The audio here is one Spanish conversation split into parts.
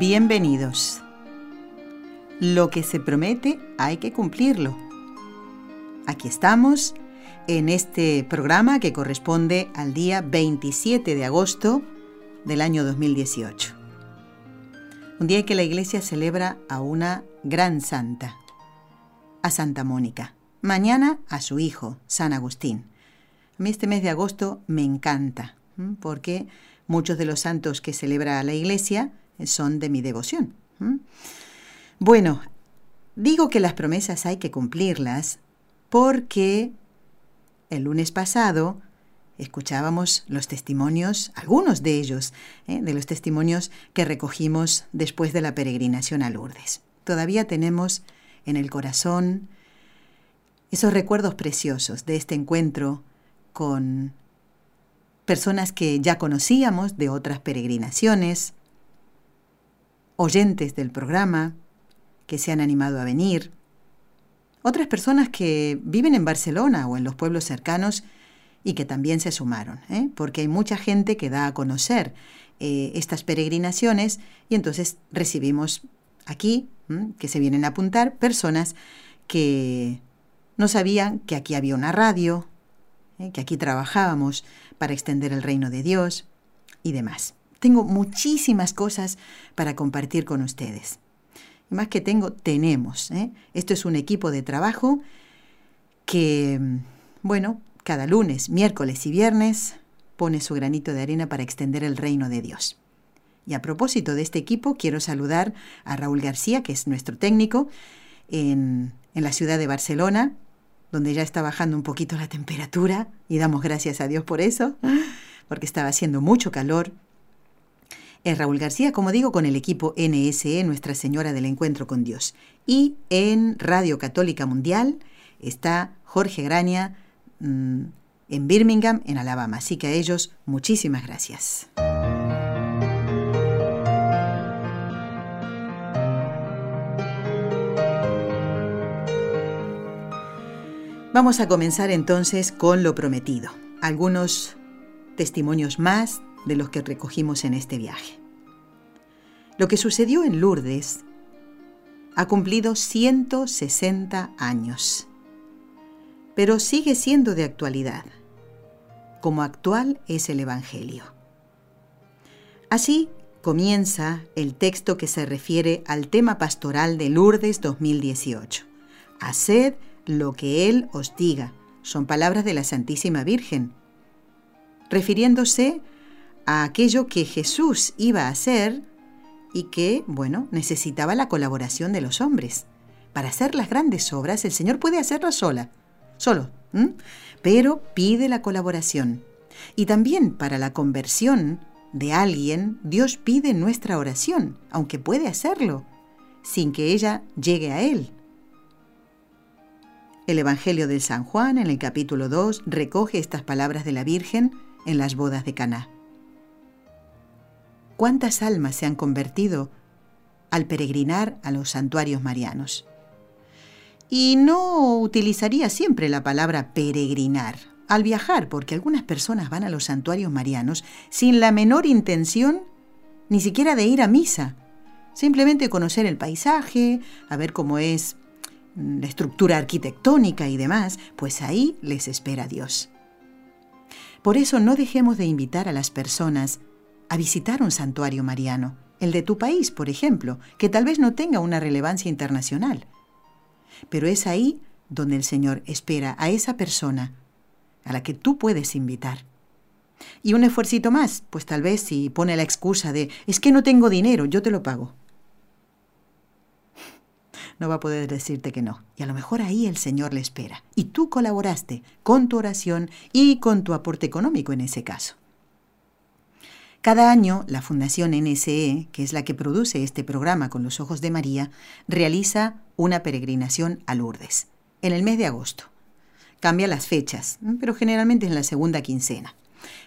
Bienvenidos. Lo que se promete hay que cumplirlo. Aquí estamos en este programa que corresponde al día 27 de agosto del año 2018. Un día en que la iglesia celebra a una gran santa, a Santa Mónica. Mañana a su hijo, San Agustín. A mí este mes de agosto me encanta, porque muchos de los santos que celebra la iglesia son de mi devoción. Bueno, digo que las promesas hay que cumplirlas porque el lunes pasado escuchábamos los testimonios, algunos de ellos, ¿eh? de los testimonios que recogimos después de la peregrinación a Lourdes. Todavía tenemos en el corazón esos recuerdos preciosos de este encuentro con personas que ya conocíamos de otras peregrinaciones, oyentes del programa que se han animado a venir, otras personas que viven en Barcelona o en los pueblos cercanos y que también se sumaron, ¿eh? porque hay mucha gente que da a conocer eh, estas peregrinaciones y entonces recibimos aquí, que se vienen a apuntar, personas que no sabían que aquí había una radio, ¿eh? que aquí trabajábamos para extender el reino de Dios y demás. Tengo muchísimas cosas para compartir con ustedes. Y más que tengo, tenemos. ¿eh? Esto es un equipo de trabajo que, bueno, cada lunes, miércoles y viernes pone su granito de arena para extender el reino de Dios. Y a propósito de este equipo, quiero saludar a Raúl García, que es nuestro técnico en, en la ciudad de Barcelona, donde ya está bajando un poquito la temperatura, y damos gracias a Dios por eso, porque estaba haciendo mucho calor. Es Raúl García, como digo, con el equipo NSE, Nuestra Señora del Encuentro con Dios. Y en Radio Católica Mundial está Jorge Graña mm, en Birmingham, en Alabama. Así que a ellos, muchísimas gracias. Vamos a comenzar entonces con lo prometido. Algunos testimonios más de los que recogimos en este viaje. Lo que sucedió en Lourdes ha cumplido 160 años, pero sigue siendo de actualidad, como actual es el Evangelio. Así comienza el texto que se refiere al tema pastoral de Lourdes 2018. Haced lo que Él os diga. Son palabras de la Santísima Virgen, refiriéndose a aquello que Jesús iba a hacer y que, bueno, necesitaba la colaboración de los hombres. Para hacer las grandes obras, el Señor puede hacerlas sola, solo, pero pide la colaboración. Y también para la conversión de alguien, Dios pide nuestra oración, aunque puede hacerlo, sin que ella llegue a Él. El Evangelio de San Juan, en el capítulo 2, recoge estas palabras de la Virgen en las bodas de Caná. ¿Cuántas almas se han convertido al peregrinar a los santuarios marianos? Y no utilizaría siempre la palabra peregrinar al viajar, porque algunas personas van a los santuarios marianos sin la menor intención ni siquiera de ir a misa, simplemente conocer el paisaje, a ver cómo es la estructura arquitectónica y demás, pues ahí les espera Dios. Por eso no dejemos de invitar a las personas a visitar un santuario mariano, el de tu país, por ejemplo, que tal vez no tenga una relevancia internacional. Pero es ahí donde el Señor espera a esa persona a la que tú puedes invitar. Y un esfuercito más, pues tal vez si pone la excusa de es que no tengo dinero, yo te lo pago no va a poder decirte que no. Y a lo mejor ahí el Señor le espera. Y tú colaboraste con tu oración y con tu aporte económico en ese caso. Cada año, la Fundación NSE, que es la que produce este programa con los ojos de María, realiza una peregrinación a Lourdes, en el mes de agosto. Cambia las fechas, pero generalmente en la segunda quincena.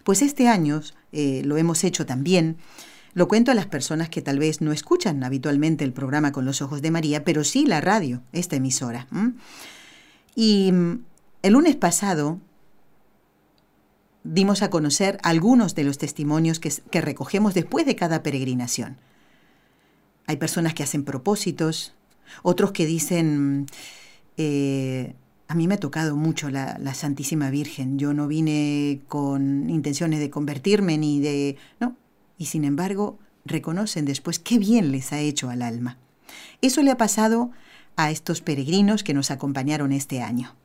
Pues este año eh, lo hemos hecho también. Lo cuento a las personas que tal vez no escuchan habitualmente el programa con los ojos de María, pero sí la radio, esta emisora. Y mm, el lunes pasado dimos a conocer algunos de los testimonios que, recogemos después de cada peregrinación. Hay personas que hacen propósitos, otros que dicen, eh, a mí me ha tocado mucho la, la, Santísima Virgen, yo no vine con intenciones de convertirme ni de... No, y sin embargo reconocen después qué bien les ha hecho al alma. Eso le ha pasado a estos peregrinos que nos acompañaron este año.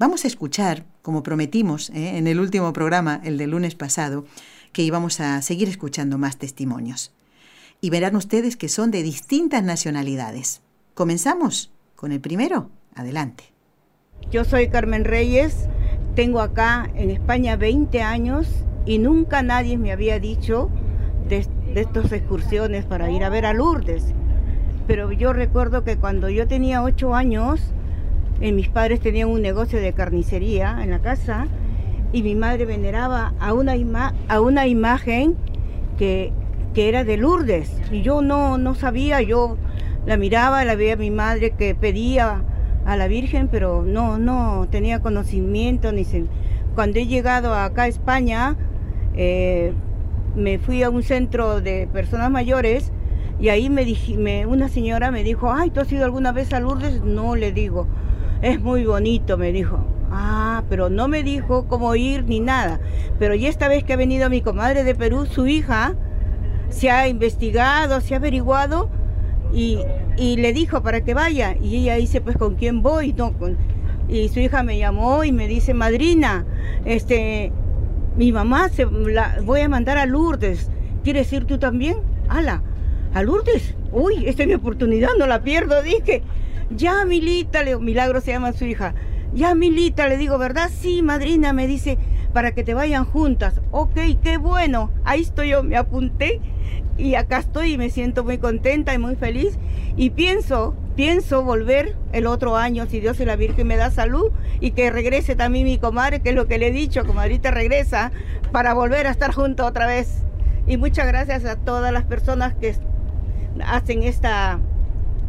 Vamos a escuchar, como prometimos ¿eh? en el último programa, el del lunes pasado, que íbamos a seguir escuchando más testimonios. Y verán ustedes que son de distintas nacionalidades. ¿Comenzamos con el primero? Adelante. Yo soy Carmen Reyes, tengo acá en España 20 años y nunca nadie me había dicho de, de estas excursiones para ir a ver a Lourdes. Pero yo recuerdo que cuando yo tenía 8 años, eh, mis padres tenían un negocio de carnicería en la casa y mi madre veneraba a una, a una imagen que, era de Lourdes. Y yo no, no sabía, yo la miraba, la veía a mi madre que pedía a la Virgen, pero no, no tenía conocimiento. ni Cuando he llegado acá a España, eh, me fui a un centro de personas mayores y ahí me, me una señora me dijo, ay, ¿tú has ido alguna vez a Lourdes? No, le digo es muy bonito, me dijo. Ah, pero no me dijo cómo ir ni nada. Pero ya esta vez que ha venido mi comadre de Perú, su hija, se ha investigado, se ha averiguado y, le dijo para que vaya. Y ella dice, pues, ¿con quién voy? No, y su hija me llamó y me dice, madrina, este, mi mamá se la voy a mandar a Lourdes. ¿Quieres ir tú también? ¡Hala! ¿A Lourdes? Uy, esta es mi oportunidad, no la pierdo, dije. Ya, Milita, le, Milagro se llama su hija. Ya, Milita, le digo, ¿verdad? Sí, madrina, me dice, para que te vayan juntas. Ok, qué bueno. Ahí estoy yo, me apunté y acá estoy y me siento muy contenta y muy feliz. Y pienso, pienso volver el otro año, si Dios y la Virgen me da salud, y que regrese también mi comadre, que es lo que le he dicho, comadrita regresa, para volver a estar juntos otra vez. Y muchas gracias a todas las personas que hacen esta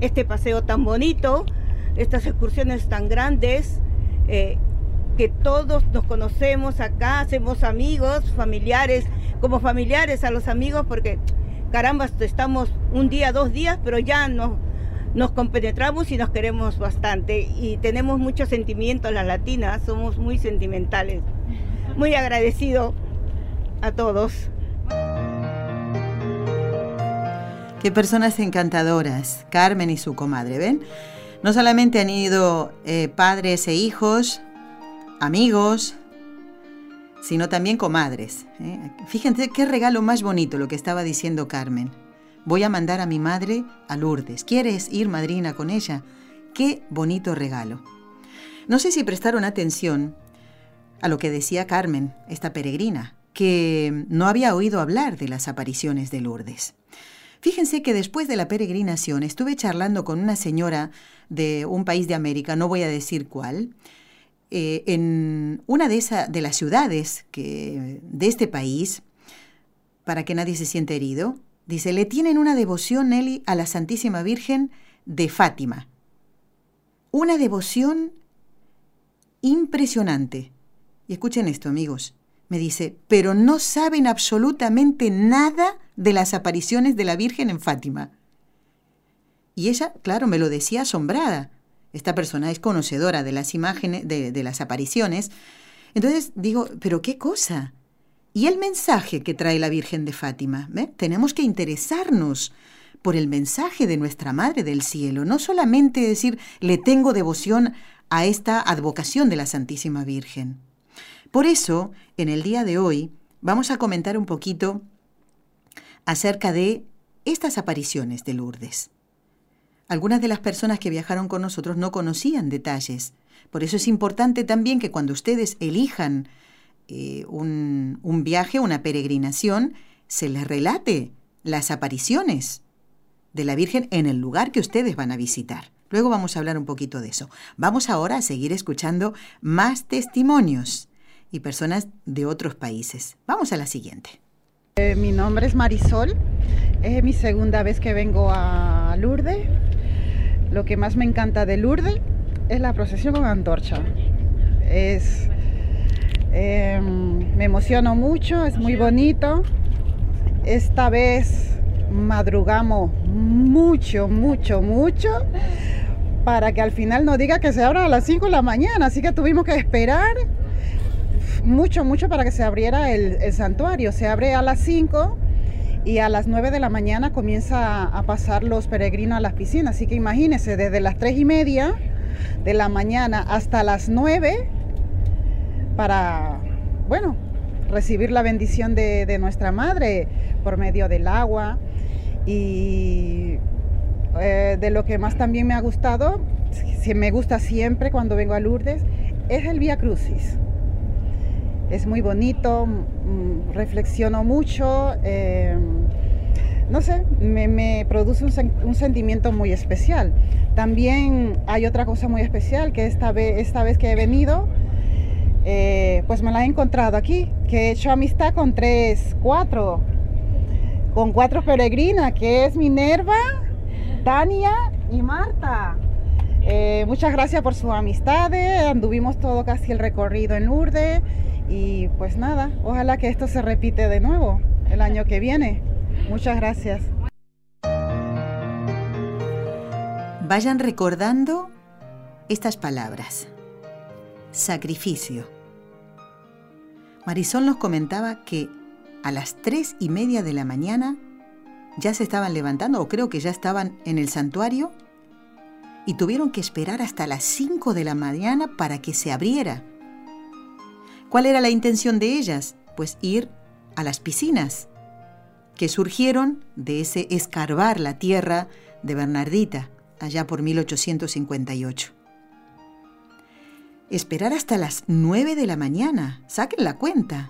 este paseo tan bonito, estas excursiones tan grandes, eh, que todos nos conocemos acá, hacemos amigos, familiares, como familiares a los amigos, porque caramba, estamos un día, dos días, pero ya nos, nos compenetramos y nos queremos bastante y tenemos muchos sentimientos las latinas, somos muy sentimentales. Muy agradecido a todos. Qué personas encantadoras, Carmen y su comadre, ¿ven? No solamente han ido eh, padres e hijos, amigos, sino también comadres. ¿eh? Fíjense qué regalo más bonito lo que estaba diciendo Carmen. Voy a mandar a mi madre a Lourdes. ¿Quieres ir, madrina, con ella? Qué bonito regalo. No sé si prestaron atención a lo que decía Carmen, esta peregrina, que no había oído hablar de las apariciones de Lourdes. Fíjense que después de la peregrinación estuve charlando con una señora de un país de América, no voy a decir cuál, eh, en una de, de las ciudades que, de este país, para que nadie se siente herido, dice, le tienen una devoción, Nelly, a la Santísima Virgen de Fátima. Una devoción impresionante. Y escuchen esto, amigos me dice, pero no saben absolutamente nada de las apariciones de la Virgen en Fátima. Y ella, claro, me lo decía asombrada. Esta persona es conocedora de las imágenes, de, las apariciones. Entonces digo, pero qué cosa. Y el mensaje que trae la Virgen de Fátima. Tenemos que interesarnos por el mensaje de nuestra Madre del Cielo, no solamente decir, le tengo devoción a esta advocación de la Santísima Virgen. Por eso, en el día de hoy, vamos a comentar un poquito acerca de estas apariciones de Lourdes. Algunas de las personas que viajaron con nosotros no conocían detalles. Por eso es importante también que cuando ustedes elijan eh, un, un viaje, una peregrinación, se les relate las apariciones de la Virgen en el lugar que ustedes van a visitar. Luego vamos a hablar un poquito de eso. Vamos ahora a seguir escuchando más testimonios y personas de otros países. Vamos a la siguiente. Eh, mi nombre es Marisol. Es mi segunda vez que vengo a Lourdes. Lo que más me encanta de Lourdes es la procesión con antorcha. Es, em, me emociono mucho, es muy bonito. Esta vez madrugamos mucho, mucho, mucho para que al final no diga que se abra a las 5 de la mañana. Así que tuvimos que esperar mucho, mucho para que se abriera el, santuario. Se abre a las 5 y a las 9 de la mañana comienza a pasar los peregrinos a las piscinas. Así que imagínense, desde las 3 y media de la mañana hasta las 9 para, bueno, recibir la bendición de, nuestra madre por medio del agua. Y eh, de lo que más también me ha gustado, me gusta siempre cuando vengo a Lourdes, es el Vía Crucis. Es muy bonito, mm, reflexiono mucho, eh, no sé, me, produce un, un, sentimiento muy especial. También hay otra cosa muy especial que esta vez, esta vez que he venido, eh, pues me la he encontrado aquí, que he hecho amistad con tres, cuatro, con cuatro peregrinas, que es Minerva, Tania y Marta. Eh, muchas gracias por sus amistades, anduvimos todo casi el recorrido en Lourdes y pues nada, ojalá que esto se repite de nuevo el año que viene. Muchas gracias. Vayan recordando estas palabras. Sacrificio. Marisol nos comentaba que a las tres y media de la mañana ya se estaban levantando, o creo que ya estaban en el santuario, y tuvieron que esperar hasta las 5 de la mañana para que se abriera. ¿Cuál era la intención de ellas? Pues ir a las piscinas, que surgieron de ese escarbar la tierra de Bernardita, allá por 1858. Esperar hasta las 9 de la mañana, saquen la cuenta.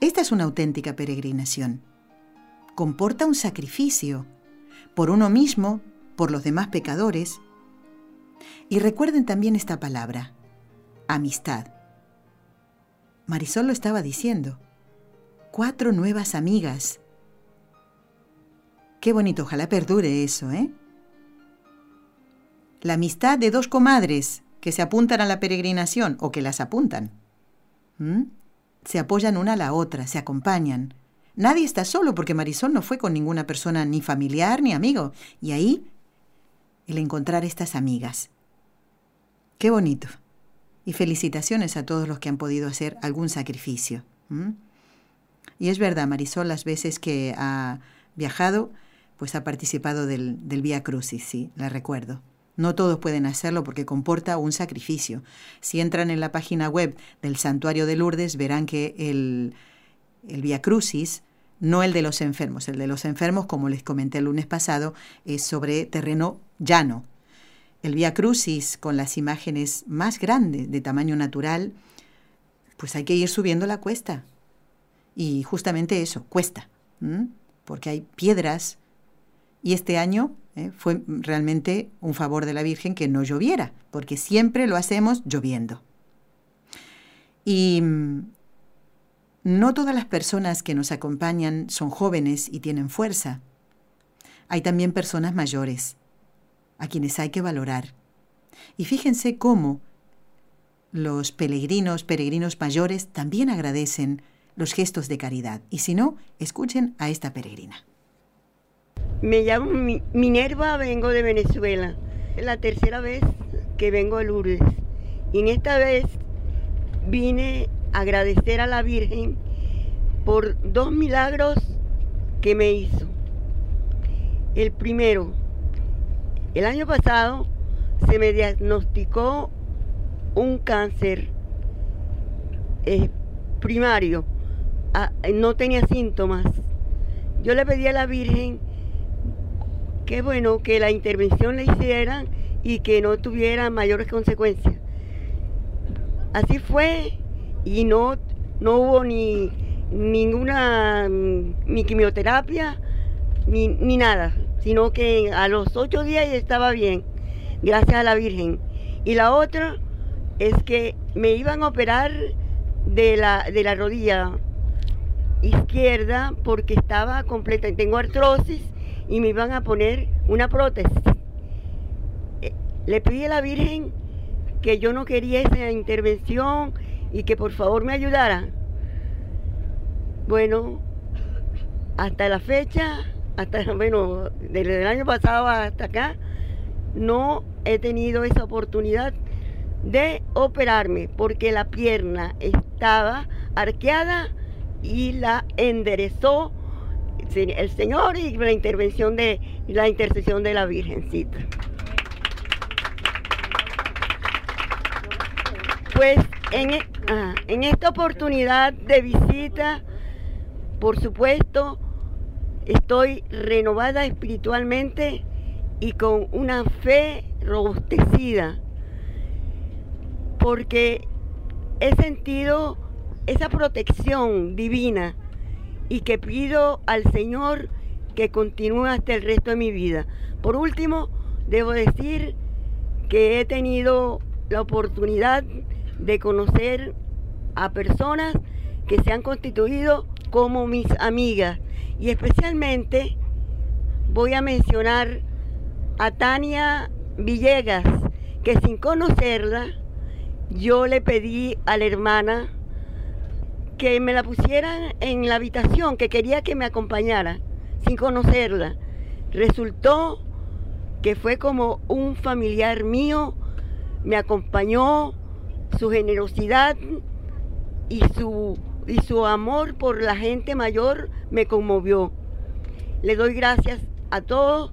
Esta es una auténtica peregrinación comporta un sacrificio por uno mismo, por los demás pecadores. Y recuerden también esta palabra, amistad. Marisol lo estaba diciendo. Cuatro nuevas amigas. Qué bonito, ojalá perdure eso, ¿eh? La amistad de dos comadres que se apuntan a la peregrinación o que las apuntan. Se apoyan una a la otra, se acompañan, Nadie está solo porque Marisol no fue con ninguna persona ni familiar ni amigo. Y ahí, el encontrar estas amigas. Qué bonito. Y felicitaciones a todos los que han podido hacer algún sacrificio. Y es verdad, Marisol, las veces que ha viajado, pues ha participado del, del Vía Crucis, sí, la recuerdo. No todos pueden hacerlo porque comporta un sacrificio. Si entran en la página web del Santuario de Lourdes, verán que el, el Vía Crucis no el de los enfermos. El de los enfermos, como les comenté el lunes pasado, es sobre terreno llano. El Vía Crucis, con las imágenes más grandes de tamaño natural, pues hay que ir subiendo la cuesta. Y justamente eso, cuesta, porque hay piedras. Y este año ¿eh? fue realmente un favor de la Virgen que no lloviera, porque siempre lo hacemos lloviendo. Y no todas las personas que nos acompañan son jóvenes y tienen fuerza. Hay también personas mayores, a quienes hay que valorar. Y fíjense cómo los peregrinos, peregrinos mayores, también agradecen los gestos de caridad. Y si no, escuchen a esta peregrina. Me llamo Minerva, vengo de Venezuela. Es la tercera vez que vengo a Lourdes. Y en esta vez vine agradecer a la Virgen por dos milagros que me hizo. El primero, el año pasado se me diagnosticó un cáncer eh, primario, ah, no tenía síntomas. Yo le pedí a la Virgen que bueno, que la intervención le hicieran y que no tuviera mayores consecuencias. Así fue y no, no hubo ni, ninguna mm, ni quimioterapia ni, ni nada, sino que a los ocho días estaba bien, gracias a la Virgen. Y la otra es que me iban a operar de la, de la rodilla izquierda porque estaba completa, tengo artrosis y me iban a poner una prótesis. Eh, Le pedí a la Virgen que yo no quería esa intervención y que por favor me ayudara. Bueno, hasta la fecha, hasta, bueno, desde el año pasado hasta acá, no he tenido esa oportunidad de operarme porque la pierna estaba arqueada y la enderezó el Señor y la intervención de la intercesión de la Virgencita. Pues en, e- ah, en esta oportunidad de visita, por supuesto, estoy renovada espiritualmente y con una fe robustecida, porque he sentido esa protección divina y que pido al Señor que continúe hasta el resto de mi vida. Por último, debo decir que he tenido la oportunidad de conocer a personas que se han constituido como mis amigas y especialmente voy a mencionar a Tania Villegas, que sin conocerla, yo le pedí a la hermana que me la pusieran en la habitación, que quería que me acompañara, sin conocerla. Resultó que fue como un familiar mío, me acompañó, su generosidad y su, y su amor por la gente mayor me conmovió. Le doy gracias a todos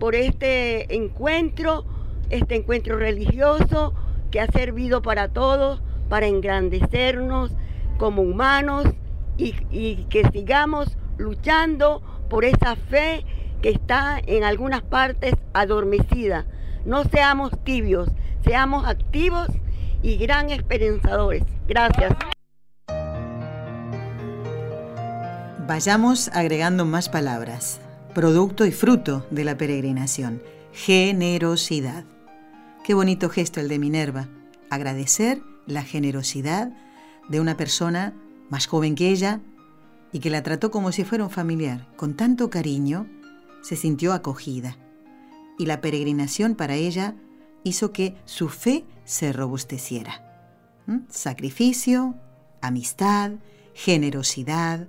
por este encuentro, este encuentro religioso que ha servido para todos, para engrandecernos como humanos y, que sigamos luchando por esa fe que está en algunas partes adormecida. No seamos tibios, seamos activos y gran esperanzadores. Gracias. Vayamos agregando más palabras. Producto y fruto de la peregrinación. Generosidad. Qué bonito gesto el de Minerva. Agradecer la generosidad de una persona más joven que ella y que la trató como si fuera un familiar. Con tanto cariño, se sintió acogida. Y la peregrinación para ella hizo que su fe se robusteciera. ¿Mm? Sacrificio, amistad, generosidad,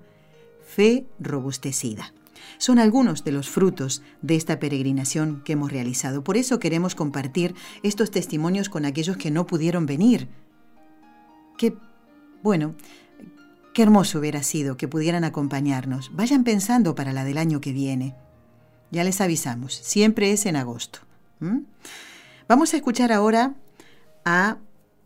fe robustecida. Son algunos de los frutos de esta peregrinación que hemos realizado. Por eso queremos compartir estos testimonios con aquellos que no pudieron venir. Qué, bueno, qué hermoso hubiera sido que pudieran acompañarnos. Vayan pensando para la del año que viene. Ya les avisamos, siempre es en agosto. Vamos a escuchar ahora a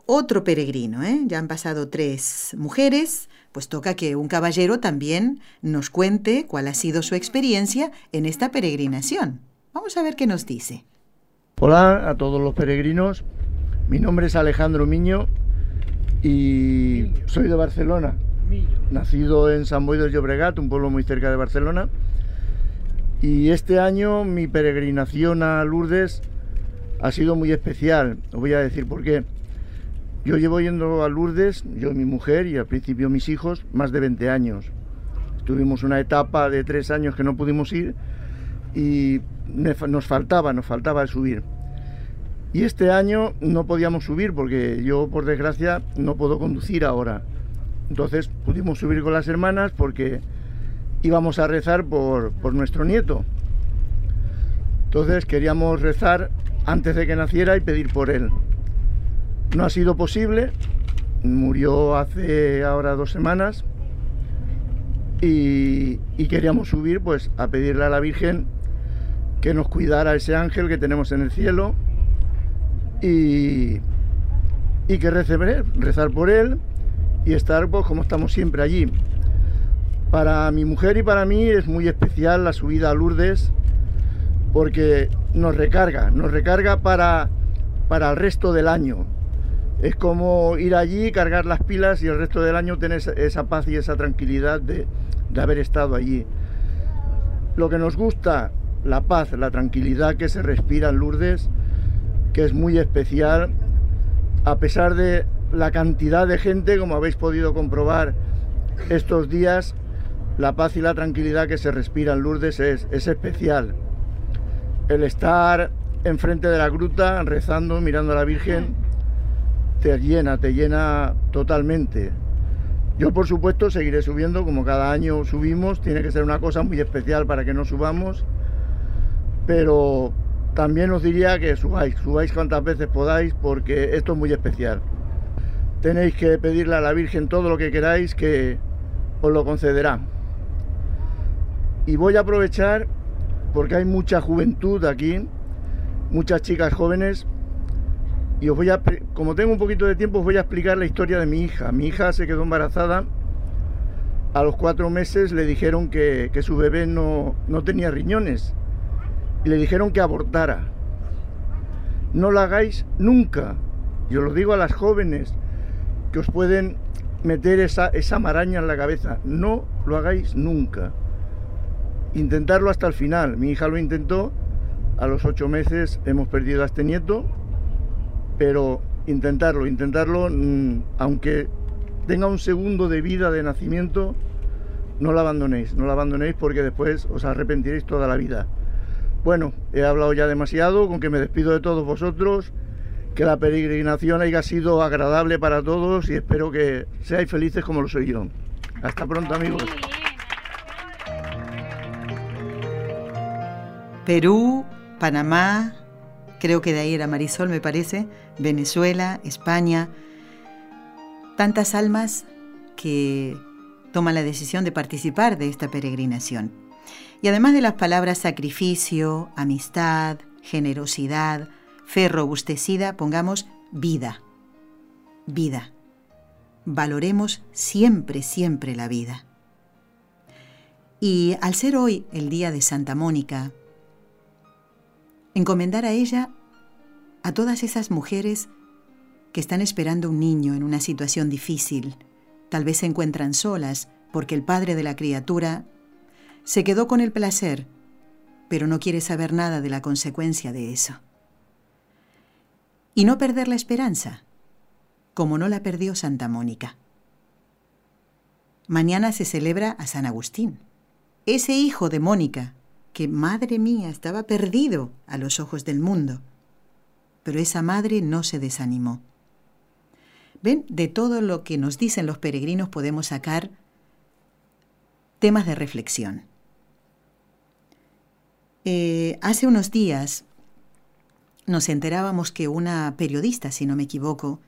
otro peregrino. ¿eh? Ya han pasado tres mujeres, pues toca que un caballero también nos cuente cuál ha sido su experiencia en esta peregrinación. Vamos a ver qué nos dice. Hola a todos los peregrinos, mi nombre es Alejandro Miño y soy de Barcelona, nacido en San Boi del Llobregat, un pueblo muy cerca de Barcelona. Y este año mi peregrinación a Lourdes ha sido muy especial. Os voy a decir por qué. Yo llevo yendo a Lourdes, yo y mi mujer y al principio mis hijos, más de 20 años. Tuvimos una etapa de tres años que no pudimos ir y nos faltaba, nos faltaba subir. Y este año no podíamos subir porque yo, por desgracia, no puedo conducir ahora. Entonces pudimos subir con las hermanas porque íbamos a rezar por, por nuestro nieto. Entonces queríamos rezar antes de que naciera y pedir por él. No ha sido posible, murió hace ahora dos semanas y, queríamos subir pues a pedirle a la Virgen que nos cuidara ese ángel que tenemos en el cielo y, que rece, rezar por él y estar pues como estamos siempre allí. Para mi mujer y para mí es muy especial la subida a Lourdes porque nos recarga, nos recarga para, para el resto del año. Es como ir allí, cargar las pilas y el resto del año tener esa paz y esa tranquilidad de, de haber estado allí. Lo que nos gusta, la paz, la tranquilidad que se respira en Lourdes, que es muy especial, a pesar de la cantidad de gente, como habéis podido comprobar estos días, la paz y la tranquilidad que se respira en Lourdes es, es especial. El estar enfrente de la gruta, rezando, mirando a la Virgen, te llena, te llena totalmente. Yo por supuesto seguiré subiendo como cada año subimos, tiene que ser una cosa muy especial para que no subamos, pero también os diría que subáis, subáis cuantas veces podáis porque esto es muy especial. Tenéis que pedirle a la Virgen todo lo que queráis que os lo concederá. Y voy a aprovechar porque hay mucha juventud aquí, muchas chicas jóvenes y os voy a, como tengo un poquito de tiempo, os voy a explicar la historia de mi hija. Mi hija se quedó embarazada. A los cuatro meses le dijeron que, su bebé no, no tenía riñones. Y le dijeron que abortara. No lo hagáis nunca. Yo lo digo a las jóvenes que os pueden meter esa, esa maraña en la cabeza. No lo hagáis nunca. Intentarlo hasta el final. Mi hija lo intentó. A los ocho meses hemos perdido a este nieto pero intentarlo, intentarlo, mm, aunque tenga un segundo de vida de nacimiento, no la abandonéis, no la abandonéis porque después os arrepentiréis toda la vida. Bueno, he hablado ya demasiado, con que me despido de todos vosotros, que la peregrinación haya sido agradable para todos y espero que seáis felices como lo soy yo. Hasta pronto amigos. Perú, Panamá, creo que de ahí era Marisol, me parece, Venezuela, España, tantas almas que toman la decisión de participar de esta peregrinación. Y además de las palabras sacrificio, amistad, generosidad, fe robustecida, pongamos vida, vida. Valoremos siempre, siempre la vida. Y al ser hoy el día de Santa Mónica, encomendar a ella a todas esas mujeres que están esperando un niño en una situación difícil. Tal vez se encuentran solas porque el padre de la criatura se quedó con el placer, pero no quiere saber nada de la consecuencia de eso. Y no perder la esperanza, como no la perdió Santa Mónica. Mañana se celebra a San Agustín, ese hijo de Mónica, que, madre mía, estaba perdido a los ojos del mundo. Pero esa madre no se desanimó. ¿Ven? De todo lo que nos dicen los peregrinos podemos sacar temas de reflexión. Eh, hace unos días nos enterábamos que una periodista, si no me equivoco,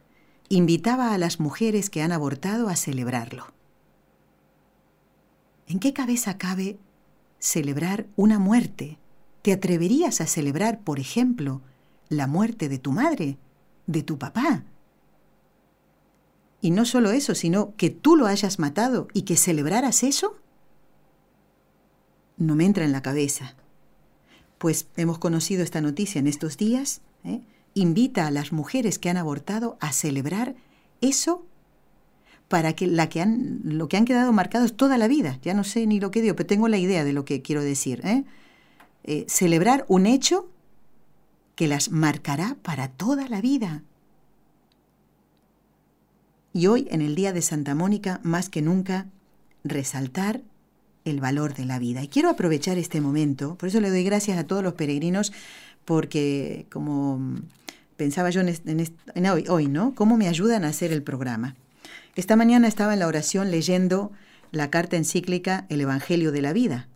invitaba a las mujeres que han abortado a celebrarlo. ¿En qué cabeza cabe celebrar una muerte? ¿Te atreverías a celebrar, por ejemplo, la muerte de tu madre, de tu papá? Y no solo eso, sino que tú lo hayas matado y que celebraras eso. No me entra en la cabeza. Pues hemos conocido esta noticia en estos días. ¿eh? Invita a las mujeres que han abortado a celebrar eso para que, la que han, lo que han quedado marcados toda la vida. Ya no sé ni lo que digo, pero tengo la idea de lo que quiero decir. ¿eh? Eh, celebrar un hecho que las marcará para toda la vida. Y hoy, en el Día de Santa Mónica, más que nunca, resaltar el valor de la vida. Y quiero aprovechar este momento, por eso le doy gracias a todos los peregrinos, porque como pensaba yo en, hoy, hoy, ¿no? ¿Cómo me ayudan a hacer el programa? Esta mañana estaba en la oración leyendo la carta encíclica El Evangelio de la Vida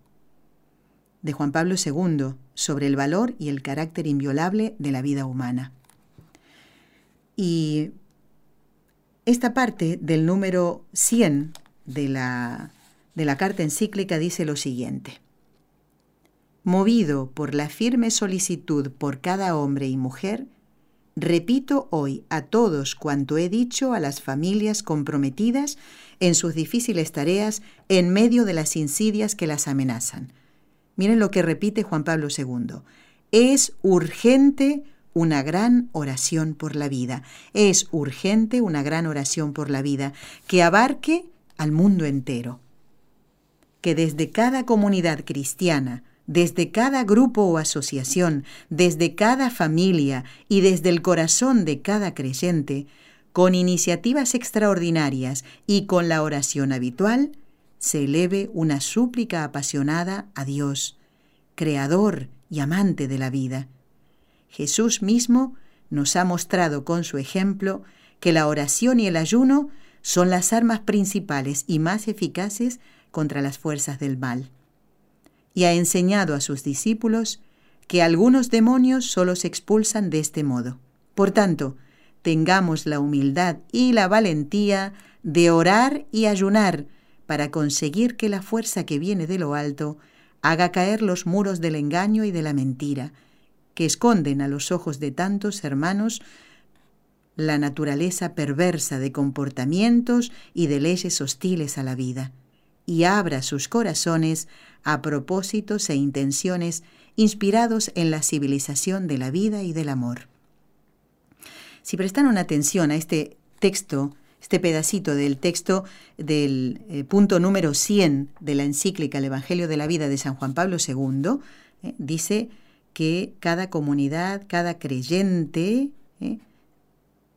de Juan Pablo II sobre el valor y el carácter inviolable de la vida humana. Y esta parte del número 100 de la, de la carta encíclica dice lo siguiente. Movido por la firme solicitud por cada hombre y mujer, repito hoy a todos cuanto he dicho a las familias comprometidas en sus difíciles tareas en medio de las insidias que las amenazan. Miren lo que repite Juan Pablo II. Es urgente una gran oración por la vida. Es urgente una gran oración por la vida que abarque al mundo entero. Que desde cada comunidad cristiana, desde cada grupo o asociación, desde cada familia y desde el corazón de cada creyente, con iniciativas extraordinarias y con la oración habitual, se eleve una súplica apasionada a Dios, Creador y amante de la vida. Jesús mismo nos ha mostrado con su ejemplo que la oración y el ayuno son las armas principales y más eficaces contra las fuerzas del mal. Y ha enseñado a sus discípulos que algunos demonios solo se expulsan de este modo. Por tanto, tengamos la humildad y la valentía de orar y ayunar para conseguir que la fuerza que viene de lo alto haga caer los muros del engaño y de la mentira, que esconden a los ojos de tantos hermanos la naturaleza perversa de comportamientos y de leyes hostiles a la vida, y abra sus corazones a propósitos e intenciones inspirados en la civilización de la vida y del amor. Si prestaron atención a este texto, este pedacito del texto del eh, punto número 100 de la encíclica El Evangelio de la Vida de San Juan Pablo II, eh, dice que cada comunidad, cada creyente,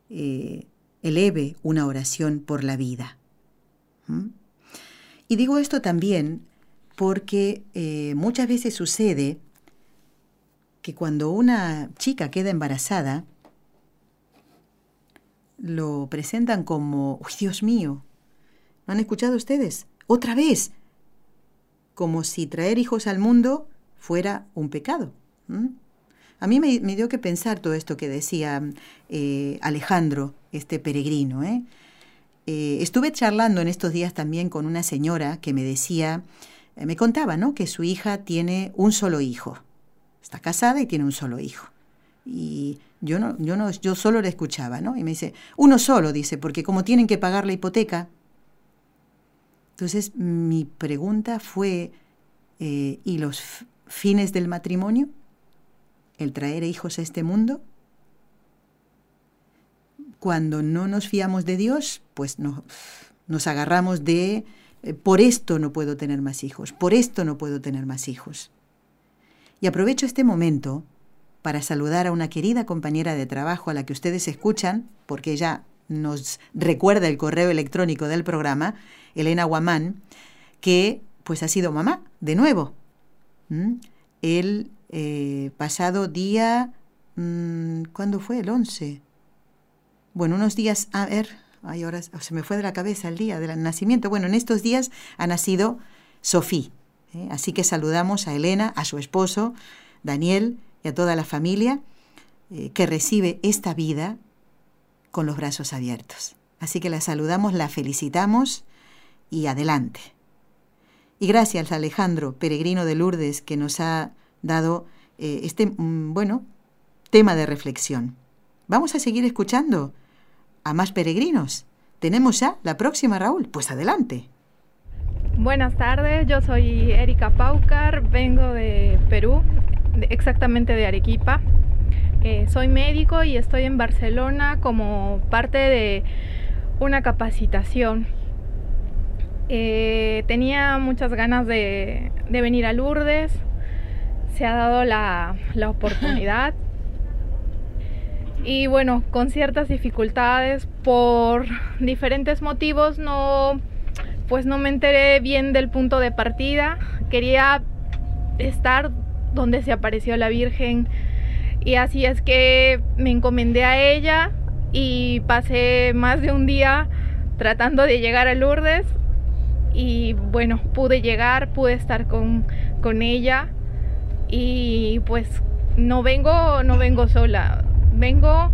eh, eleve una oración por la vida. ¿Mm? Y digo esto también porque muchas veces sucede que cuando una chica queda embarazada, lo presentan como, ¡Uy, Dios mío! ¿No han escuchado ustedes? Otra vez. Como si traer hijos al mundo fuera un pecado. A mí me, dio que pensar todo esto que decía eh, Alejandro, este peregrino. ¿eh? Eh, estuve charlando en estos días también con una señora que me decía, me contaba, ¿no? Que su hija tiene un solo hijo. Está casada y tiene un solo hijo. Y yo no, yo no, yo solo le escuchaba, ¿no? Y me dice, uno solo, dice, porque como tienen que pagar la hipoteca. Entonces mi pregunta fue, eh, ¿y los fines del matrimonio? ¿El traer hijos a este mundo? Cuando no nos fiamos de Dios, pues no, nos agarramos de, eh, por esto no puedo tener más hijos, por esto no puedo tener más hijos. Y aprovecho este momento para saludar a una querida compañera de trabajo a la que ustedes escuchan, porque ella nos recuerda el correo electrónico del programa, Elena Guamán, que pues ha sido mamá de nuevo. El eh, pasado día, mm, ¿cuándo fue? El 11. Bueno, unos días, a ver, ay, ahora se me fue de la cabeza el día del nacimiento. Bueno, en estos días ha nacido Sofía. ¿eh? Así que saludamos a Elena, a su esposo, Daniel, y a toda la familia eh, que recibe esta vida con los brazos abiertos. Así que la saludamos, la felicitamos y adelante. Y gracias a Alejandro, peregrino de Lourdes, que nos ha dado eh, este, mm, bueno, tema de reflexión. Vamos a seguir escuchando a más peregrinos. ¿Tenemos ya la próxima, Raúl? Pues adelante. Buenas tardes, yo soy Erika Paucar, vengo de Perú, exactamente de Arequipa. Eh, soy médico y estoy en Barcelona como parte de una capacitación. Eh, tenía muchas ganas de, venir a Lourdes, se ha dado la, la oportunidad y bueno, con ciertas dificultades por diferentes motivos no pues no me enteré bien del punto de partida. Quería estar donde se apareció la Virgen. Y así es que me encomendé a ella y pasé más de un día tratando de llegar a Lourdes. Y bueno, pude llegar, pude estar con, con ella. Y pues no vengo, no vengo sola. Vengo,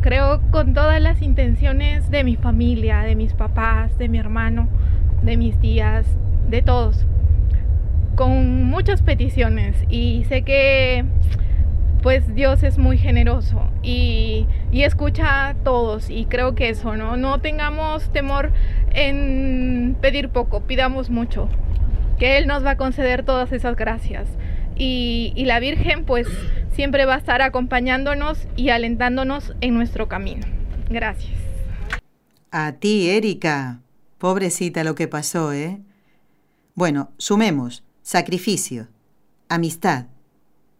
creo, con todas las intenciones de mi familia, de mis papás, de mi hermano, de mis tías, de todos con muchas peticiones y sé que pues Dios es muy generoso y, escucha a todos y creo que eso, ¿no? No tengamos temor en pedir poco, pidamos mucho, que Él nos va a conceder todas esas gracias y, la Virgen pues siempre va a estar acompañándonos y alentándonos en nuestro camino. Gracias. A ti, Erika. Pobrecita lo que pasó, ¿eh? Bueno, sumemos sacrificio, amistad,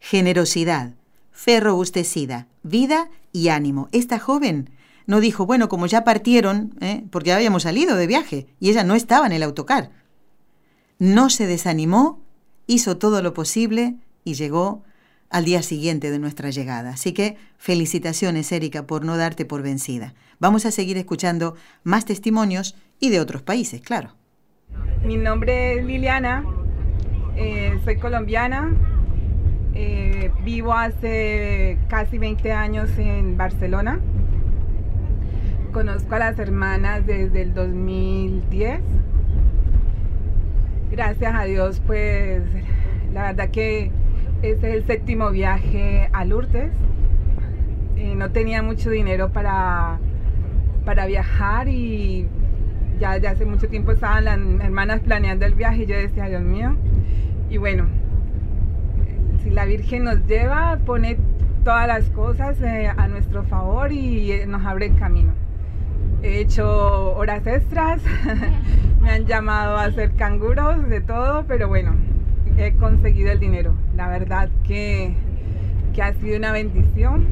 generosidad, fe robustecida, vida y ánimo. Esta joven no dijo, bueno, como ya partieron, ¿eh? porque ya habíamos salido de viaje y ella no estaba en el autocar. No se desanimó, hizo todo lo posible y llegó al día siguiente de nuestra llegada. Así que felicitaciones, Erika, por no darte por vencida. Vamos a seguir escuchando más testimonios y de otros países, claro. Mi nombre es Liliana, eh, soy colombiana, eh, vivo hace casi 20 años en Barcelona. Conozco a las hermanas desde el 2010. Gracias a Dios, pues la verdad que este es el séptimo viaje a Lourdes. Eh, no tenía mucho dinero para, para viajar y ya de hace mucho tiempo estaban las hermanas planeando el viaje y yo decía, Dios mío. Y bueno, si la Virgen nos lleva, pone todas las cosas eh, a nuestro favor y eh, nos abre el camino. He hecho horas extras, me han llamado a hacer canguros, de todo, pero bueno, he conseguido el dinero. La verdad que, ha sido una bendición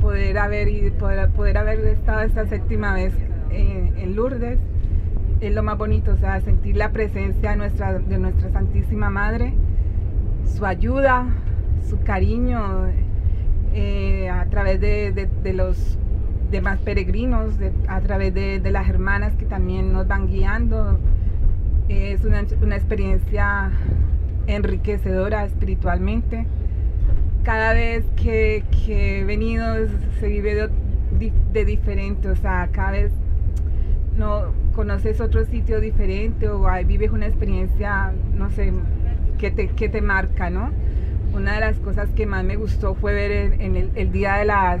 poder haber, poder, poder haber estado esta séptima vez en, Lourdes. Es lo más bonito, o sea, sentir la presencia de nuestra, de nuestra Santísima Madre, su ayuda, su cariño eh, a través de, los demás peregrinos, a través de, las hermanas que también nos van guiando. Es una, experiencia enriquecedora espiritualmente. Cada vez que, he venido se vive de, diferente, o sea, cada vez no conoces otro sitio diferente o vives una experiencia, no sé, que te, que te marca, ¿no? Una de las cosas que más me gustó fue ver en, el, día de las,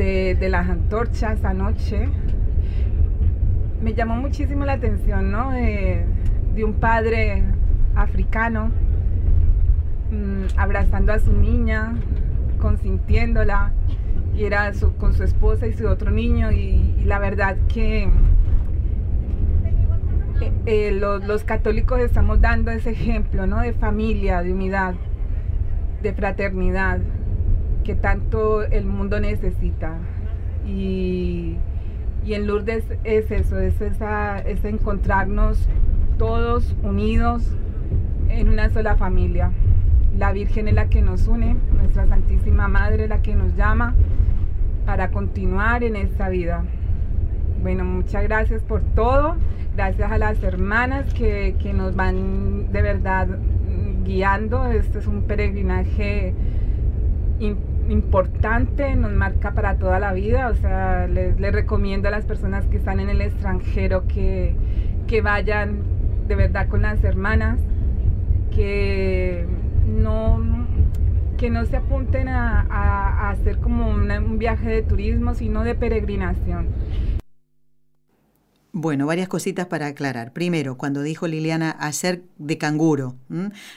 de, las antorchas anoche. Me llamó muchísimo la atención, ¿no? De, un padre africano, mm, abrazando a su niña, consintiéndola, y era con su esposa y su otro niño, y, la verdad que eh, eh, los, católicos estamos dando ese ejemplo ¿no? de familia, de unidad, de fraternidad, que tanto el mundo necesita. Y, en Lourdes es eso, es, esa, es encontrarnos todos unidos en una sola familia. La Virgen es la que nos une, nuestra Santísima Madre es la que nos llama para continuar en esta vida. Bueno, muchas gracias por todo. Gracias a las hermanas que, nos van de verdad guiando. Este es un peregrinaje importante, nos marca para toda la vida. O sea, les, recomiendo a las personas que están en el extranjero que, que vayan de verdad con las hermanas que no, que no se apunten a, hacer como un viaje de turismo, sino de peregrinación. Bueno, varias cositas para aclarar. Primero, cuando dijo Liliana hacer de canguro.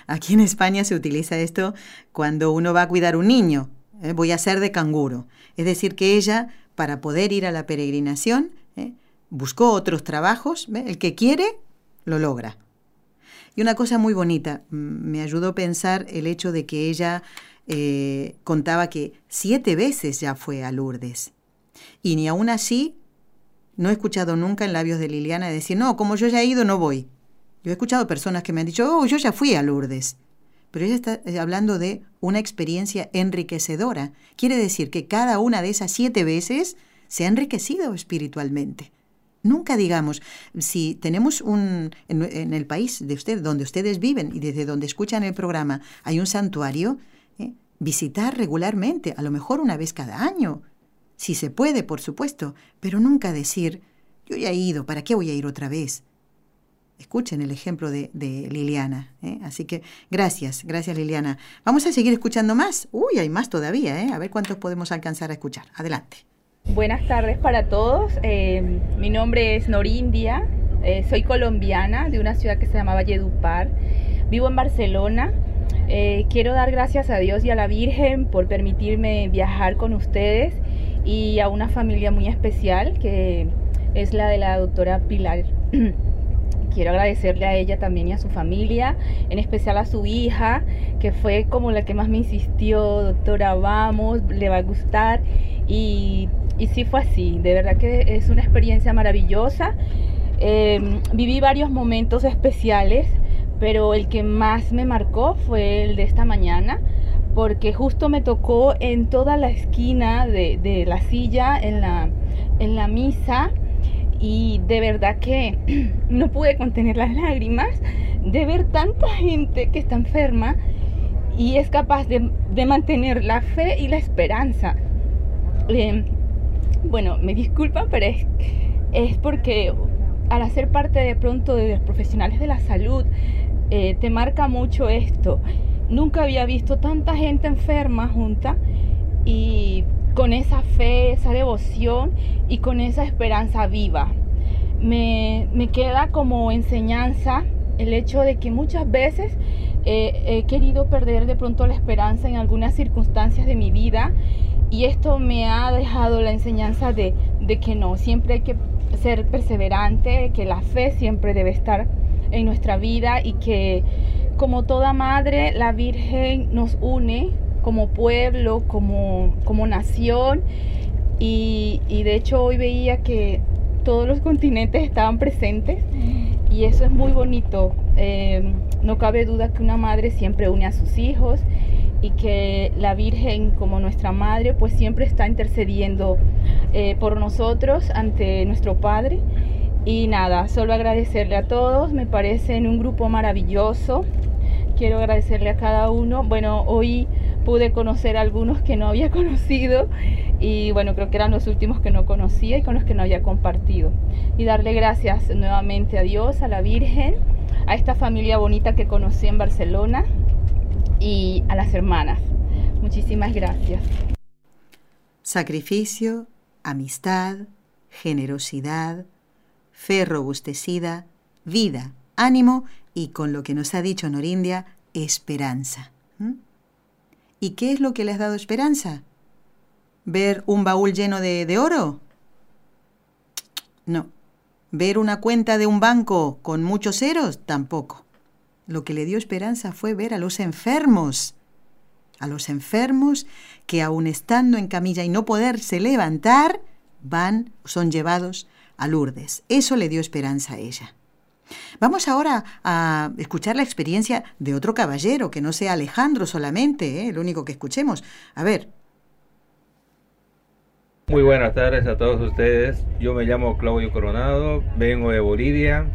Aquí en España se utiliza esto cuando uno va a cuidar un niño. ¿Eh? Voy a hacer de canguro. Es decir, que ella, para poder ir a la peregrinación, ¿eh? buscó otros trabajos. El que quiere, lo logra. Y una cosa muy bonita, mm, me ayudó a pensar el hecho de que ella eh, contaba que siete veces ya fue a Lourdes. Y ni aún así, no he escuchado nunca en labios de Liliana decir, no, como yo ya he ido, no voy. Yo he escuchado personas que me han dicho, oh, yo ya fui a Lourdes. Pero ella está eh, hablando de una experiencia enriquecedora. Quiere decir que cada una de esas siete veces se ha enriquecido espiritualmente. Nunca digamos, si tenemos un, en, el país de usted, donde ustedes viven y desde donde escuchan el programa, hay un santuario, ¿eh? visitar regularmente, a lo mejor una vez cada año. Si se puede, por supuesto, pero nunca decir, yo ya he ido, ¿para qué voy a ir otra vez? Escuchen el ejemplo de, Liliana. ¿eh? Así que gracias, gracias Liliana. Vamos a seguir escuchando más. Uy, hay más todavía, ¿eh? a ver cuántos podemos alcanzar a escuchar. Adelante. Buenas tardes para todos. Eh, mi nombre es Norindia. Eh, soy colombiana de una ciudad que se llama Valledupar. Vivo en Barcelona. Eh, quiero dar gracias a Dios y a la Virgen por permitirme viajar con ustedes y a una familia muy especial que es la de la doctora Pilar. quiero agradecerle a ella también y a su familia, en especial a su hija, que fue como la que más me insistió, doctora, vamos, le va a gustar. Y, y sí fue así, de verdad que es una experiencia maravillosa. Em, viví varios momentos especiales, pero el que más me marcó fue el de esta mañana, porque justo me tocó en toda la esquina de, de la silla, en la, en la misa, y de verdad que no pude contener las lágrimas de ver tanta gente que está enferma y es capaz de, mantener la fe y la esperanza. Em, bueno, me disculpan, pero es, es porque al hacer parte de pronto de los profesionales de la salud, eh, te marca mucho esto. Nunca había visto tanta gente enferma junta y con esa fe, esa devoción y con esa esperanza viva. Me, queda como enseñanza el hecho de que muchas veces he querido perder de pronto la esperanza en algunas circunstancias de mi vida y esto me ha dejado la enseñanza de, de que no, siempre hay que ser perseverante, que la fe siempre debe estar en nuestra vida y que como toda madre la Virgen nos une como pueblo, como, como nación. Y, de hecho hoy veía que todos los continentes estaban presentes y eso es muy bonito. Eh, no cabe duda que una madre siempre une a sus hijos y que la Virgen como nuestra madre pues siempre está intercediendo eh, por nosotros ante nuestro Padre. Y nada, solo agradecerle a todos, me parecen un grupo maravilloso. Quiero agradecerle a cada uno. Bueno, hoy pude conocer a algunos que no había conocido y bueno, creo que eran los últimos que no conocía y con los que no había compartido. Y darle gracias nuevamente a Dios, a la Virgen, a esta familia bonita que conocí en Barcelona y a las hermanas. Muchísimas gracias. Sacrificio, amistad, generosidad, fe robustecida, vida, ánimo y con lo que nos ha dicho Norindia, esperanza. ¿Y qué es lo que le has dado esperanza? ¿Ver un baúl lleno de, oro? No. ¿Ver una cuenta de un banco con muchos ceros? Tampoco. Lo que le dio esperanza fue ver a los enfermos, a los enfermos que aun estando en camilla y no poderse levantar, van, son llevados a Lourdes. Eso le dio esperanza a ella. Vamos ahora a escuchar la experiencia de otro caballero, que no sea Alejandro solamente, ¿eh? el único que escuchemos. A ver. Muy buenas tardes a todos ustedes. Yo me llamo Claudio Coronado, vengo de Bolivia.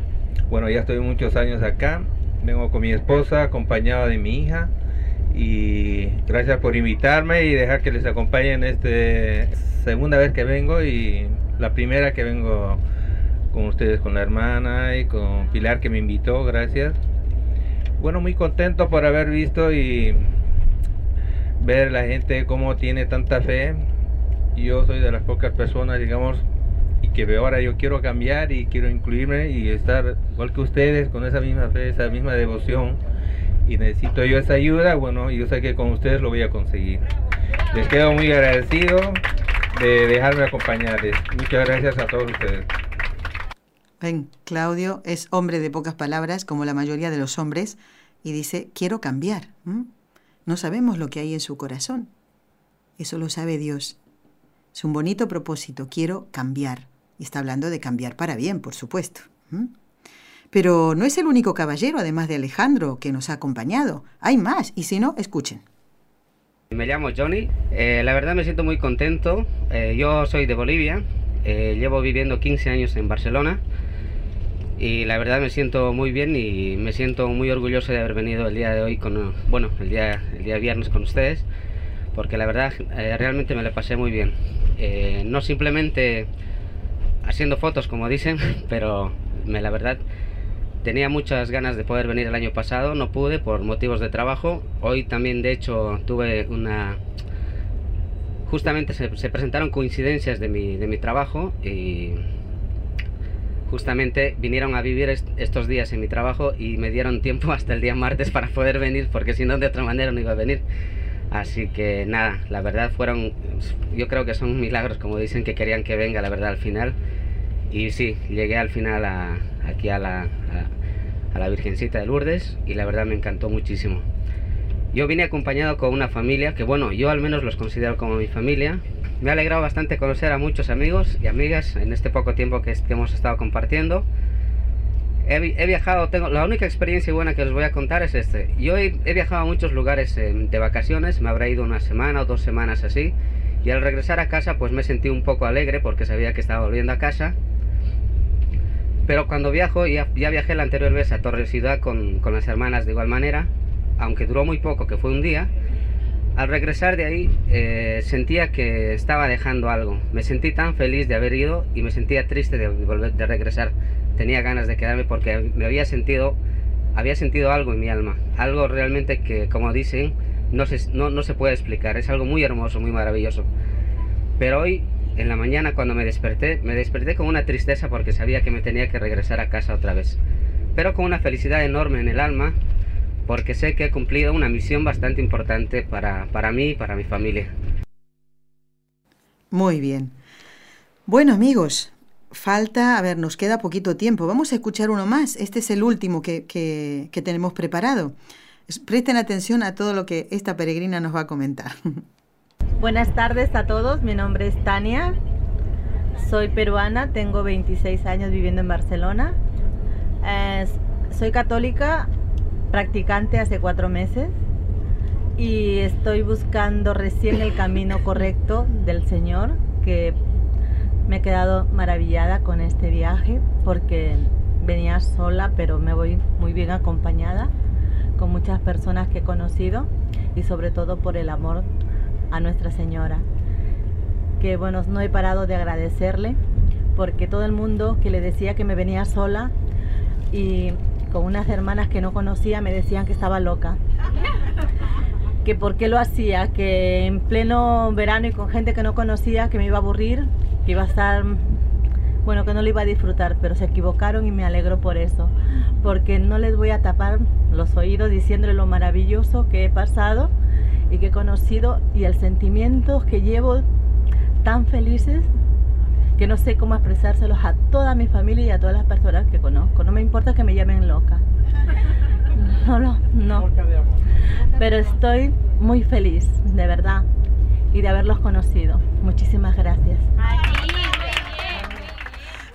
Bueno, ya estoy muchos años acá. Vengo con mi esposa, acompañada de mi hija. Y gracias por invitarme y dejar que les acompañe en esta segunda vez que vengo y la primera que vengo con ustedes, con la hermana y con Pilar que me invitó, gracias. Bueno, muy contento por haber visto y ver la gente cómo tiene tanta fe. Yo soy de las pocas personas, digamos, y que ahora yo quiero cambiar y quiero incluirme y estar igual que ustedes con esa misma fe, esa misma devoción. Y necesito yo esa ayuda, bueno, yo sé que con ustedes lo voy a conseguir. Les quedo muy agradecido de dejarme acompañarles. Muchas gracias a todos ustedes. Ven, Claudio es hombre de pocas palabras, como la mayoría de los hombres, y dice, quiero cambiar. No sabemos lo que hay en su corazón. Eso lo sabe Dios. Es un bonito propósito, quiero cambiar. Y está hablando de cambiar para bien, por supuesto. Pero no es el único caballero, además de Alejandro, que nos ha acompañado. Hay más, y si no, escuchen. Me llamo Johnny. Eh, la verdad me siento muy contento. Eh, yo soy de Bolivia. Eh, llevo viviendo 15 años en Barcelona y la verdad me siento muy bien y me siento muy orgulloso de haber venido el día de hoy con bueno el día el día viernes con ustedes porque la verdad eh, realmente me lo pasé muy bien. Eh, no simplemente haciendo fotos como dicen pero la verdad tenía muchas ganas de poder venir el año pasado no pude por motivos de trabajo. Hoy también de hecho tuve una justamente se, se presentaron coincidencias de mi, de mi trabajo y justamente vinieron a vivir estos días en mi trabajo y me dieron tiempo hasta el día martes para poder venir, porque si no de otra manera no iba a venir. Así que nada, la verdad fueron, yo creo que son milagros, como dicen que querían que venga, la verdad, al final. Y sí, llegué al final aquí a la, a la Virgencita de Lourdes y la verdad me encantó muchísimo. Yo vine acompañado con una familia que, bueno, yo al menos los considero como mi familia. Me ha alegrado bastante conocer a muchos amigos y amigas en este poco tiempo que, hemos estado compartiendo. He, viajado, tengo, la única experiencia buena que os voy a contar es este. Yo he, viajado a muchos lugares eh, de vacaciones, me habrá ido una semana o dos semanas así. Y al regresar a casa pues me sentí un poco alegre porque sabía que estaba volviendo a casa. Pero cuando viajo, ya, ya viajé la anterior vez a Torre Ciudad con, con las hermanas de igual manera aunque duró muy poco, que fue un día, al regresar de ahí eh, sentía que estaba dejando algo. Me sentí tan feliz de haber ido y me sentía triste de volver de regresar. Tenía ganas de quedarme porque me había sentido había sentido algo en mi alma, algo realmente que como dicen no se, no, no se puede explicar, es algo muy hermoso, muy maravilloso. Pero hoy en la mañana cuando me desperté, me desperté con una tristeza porque sabía que me tenía que regresar a casa otra vez. Pero con una felicidad enorme en el alma porque sé que he cumplido una misión bastante importante para, para mí y para mi familia. Muy bien. Bueno amigos, falta, a ver, nos queda poquito tiempo. Vamos a escuchar uno más. Este es el último que, que, que tenemos preparado. Presten atención a todo lo que esta peregrina nos va a comentar. Buenas tardes a todos, mi nombre es Tania, soy peruana, tengo 26 años viviendo en Barcelona, soy católica, practicante hace cuatro meses y estoy buscando recién el camino correcto del Señor, que me he quedado maravillada con este viaje porque venía sola, pero me voy muy bien acompañada con muchas personas que he conocido y sobre todo por el amor a Nuestra Señora. Que bueno, no he parado de agradecerle porque todo el mundo que le decía que me venía sola y con unas hermanas que no conocía me decían que estaba loca. Que por qué lo hacía, que en pleno verano y con gente que no conocía, que me iba a aburrir, que iba a estar, bueno, que no lo iba a disfrutar, pero se equivocaron y me alegro por eso, porque no les voy a tapar los oídos diciéndole lo maravilloso que he pasado y que he conocido y el sentimiento que llevo tan felices que no sé cómo expresárselos a toda mi familia y a todas las personas que conozco. No me importa que me llamen loca. No, no, no. Pero estoy muy feliz, de verdad, y de haberlos conocido. Muchísimas gracias.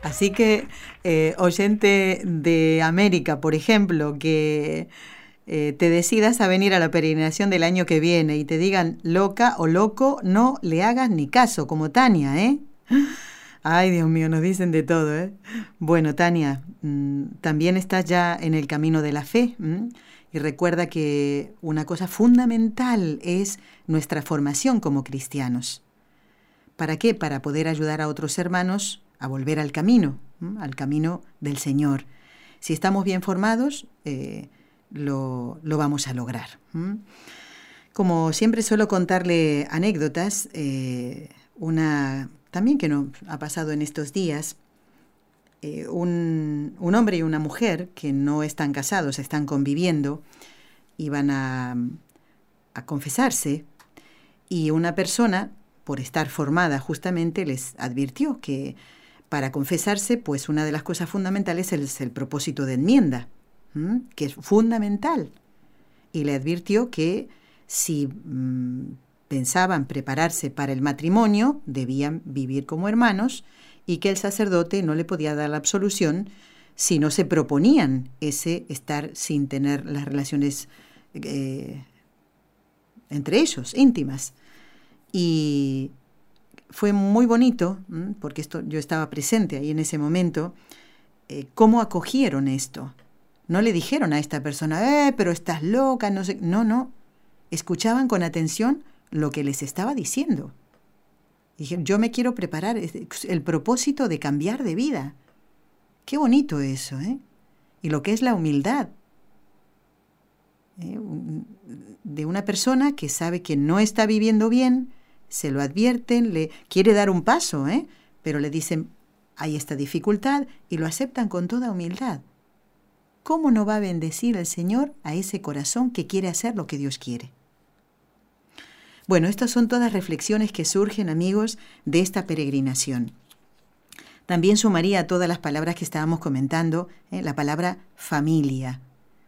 Así que, eh, oyente de América, por ejemplo, que eh, te decidas a venir a la peregrinación del año que viene y te digan loca o loco, no le hagas ni caso, como Tania, ¿eh? Ay, Dios mío, nos dicen de todo, ¿eh? Bueno, Tania, mm, también estás ya en el camino de la fe. Y recuerda que una cosa fundamental es nuestra formación como cristianos. ¿Para qué? Para poder ayudar a otros hermanos a volver al camino, al camino del Señor. Si estamos bien formados, eh, lo, vamos a lograr. Como siempre suelo contarle anécdotas, eh, una también que nos ha pasado en estos días, eh, un, hombre y una mujer que no están casados, están conviviendo, iban a, a confesarse y una persona, por estar formada justamente, les advirtió que para confesarse, pues una de las cosas fundamentales es el, propósito de enmienda, que es fundamental. Y le advirtió que si mm, pensaban prepararse para el matrimonio, debían vivir como hermanos y que el sacerdote no le podía dar la absolución si no se proponían ese estar sin tener las relaciones eh, entre ellos, íntimas. Y fue muy bonito, porque esto, yo estaba presente ahí en ese momento, eh, cómo acogieron esto. No le dijeron a esta persona, eh, pero estás loca, no sé. No, no. Escuchaban con atención lo que les estaba diciendo. Dije, yo me quiero preparar, el propósito de cambiar de vida. Qué bonito eso, ¿eh? Y lo que es la humildad. ¿eh? De una persona que sabe que no está viviendo bien, se lo advierten, le quiere dar un paso, ¿eh? Pero le dicen, hay esta dificultad y lo aceptan con toda humildad. ¿Cómo no va a bendecir el Señor a ese corazón que quiere hacer lo que Dios quiere? Bueno, estas son todas reflexiones que surgen, amigos, de esta peregrinación. También sumaría a todas las palabras que estábamos comentando eh, la palabra familia.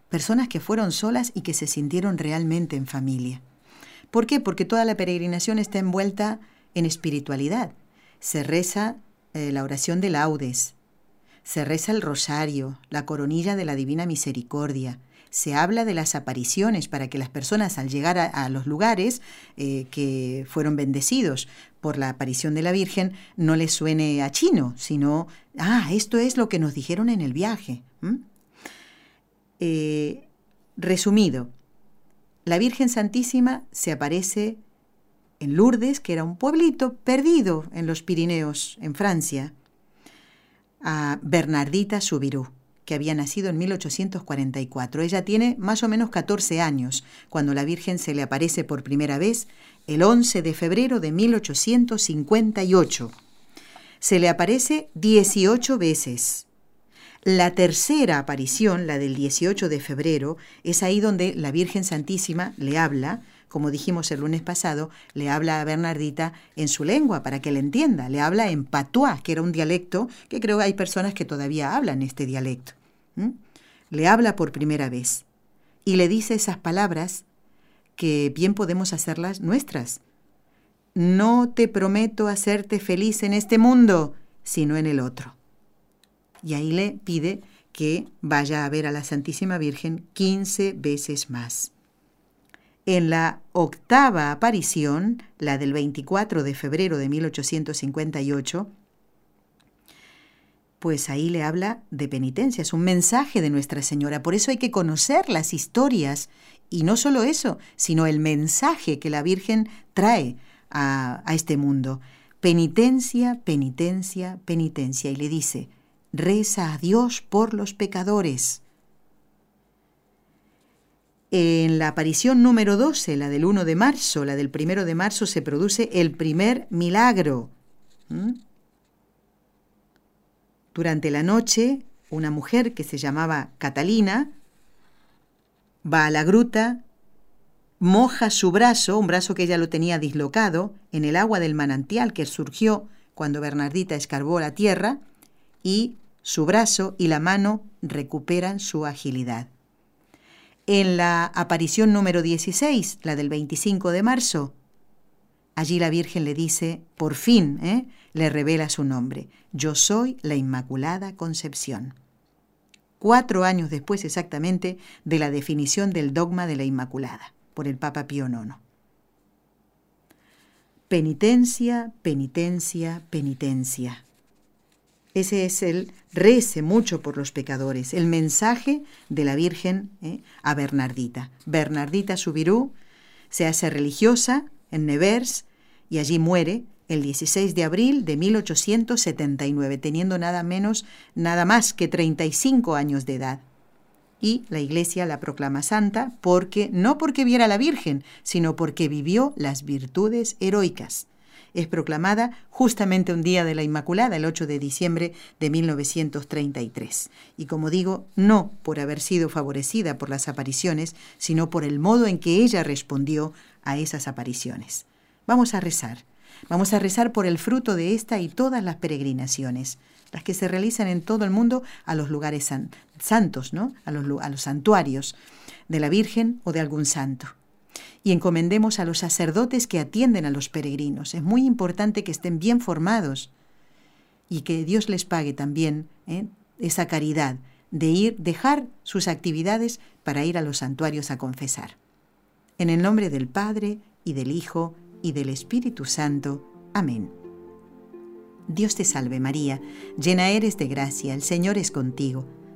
Personas que fueron solas y que se sintieron realmente en familia. ¿Por qué? Porque toda la peregrinación está envuelta en espiritualidad. Se reza eh, la oración de laudes, se reza el rosario, la coronilla de la Divina Misericordia, se habla de las apariciones para que las personas al llegar a, los lugares eh, que fueron bendecidos por la aparición de la Virgen no les suene a chino, sino, ah, esto es lo que nos dijeron en el viaje. Eh, resumido, la Virgen Santísima se aparece en Lourdes, que era un pueblito perdido en los Pirineos, en Francia, a Bernardita Subirú, que había nacido en 1844. Ella tiene más o menos 14 años cuando la Virgen se le aparece por primera vez el 11 de febrero de 1858. Se le aparece 18 veces. La tercera aparición, la del 18 de febrero, es ahí donde la Virgen Santísima le habla, como dijimos el lunes pasado, le habla a Bernardita en su lengua para que le entienda, le habla en patois, que era un dialecto que creo que hay personas que todavía hablan este dialecto. Le habla por primera vez y le dice esas palabras que bien podemos hacerlas nuestras. No te prometo hacerte feliz en este mundo, sino en el otro y ahí le pide que vaya a ver a la Santísima Virgen 15 veces más. En la octava aparición, la del 24 de febrero de 1858, pues ahí le habla de penitencia, es un mensaje de Nuestra Señora. Por eso hay que conocer las historias y no solo eso, sino el mensaje que la Virgen trae a, a este mundo. Penitencia, penitencia, penitencia. Y le dice, reza a Dios por los pecadores. En la aparición número 12, la del 1 de marzo, la del 1 de marzo, se produce el primer milagro. Durante la noche, una mujer que se llamaba Catalina va a la gruta, moja su brazo, un brazo que ella lo tenía dislocado, en el agua del manantial que surgió cuando Bernardita escarbó la tierra, y su brazo y la mano recuperan su agilidad. En la aparición número 16, la del 25 de marzo, allí la Virgen le dice, por fin, ¿eh? le revela su nombre, yo soy la Inmaculada Concepción. Cuatro años después exactamente de la definición del dogma de la Inmaculada por el Papa Pío IX. Penitencia, penitencia, penitencia. Ese es el rece mucho por los pecadores, el mensaje de la Virgen ¿eh? a Bernardita. Bernardita Subirú se hace religiosa en Nevers y allí muere el 16 de abril de 1879, teniendo nada menos, nada más que 35 años de edad. Y la Iglesia la proclama santa porque no porque viera a la Virgen, sino porque vivió las virtudes heroicas es proclamada justamente un día de la Inmaculada, el 8 de diciembre de 1933. Y como digo, no por haber sido favorecida por las apariciones, sino por el modo en que ella respondió a esas apariciones. Vamos a rezar. Vamos a rezar por el fruto de esta y todas las peregrinaciones, las que se realizan en todo el mundo a los lugares santos, ¿no? a los santuarios de la Virgen o de algún santo y encomendemos a los sacerdotes que atienden a los peregrinos. Es muy importante que estén bien formados y que Dios les pague también ¿eh? esa caridad de ir, dejar sus actividades para ir a los santuarios a confesar. En el nombre del Padre y del Hijo y del Espíritu Santo. Amén. Dios te salve María, llena eres de gracia, el Señor es contigo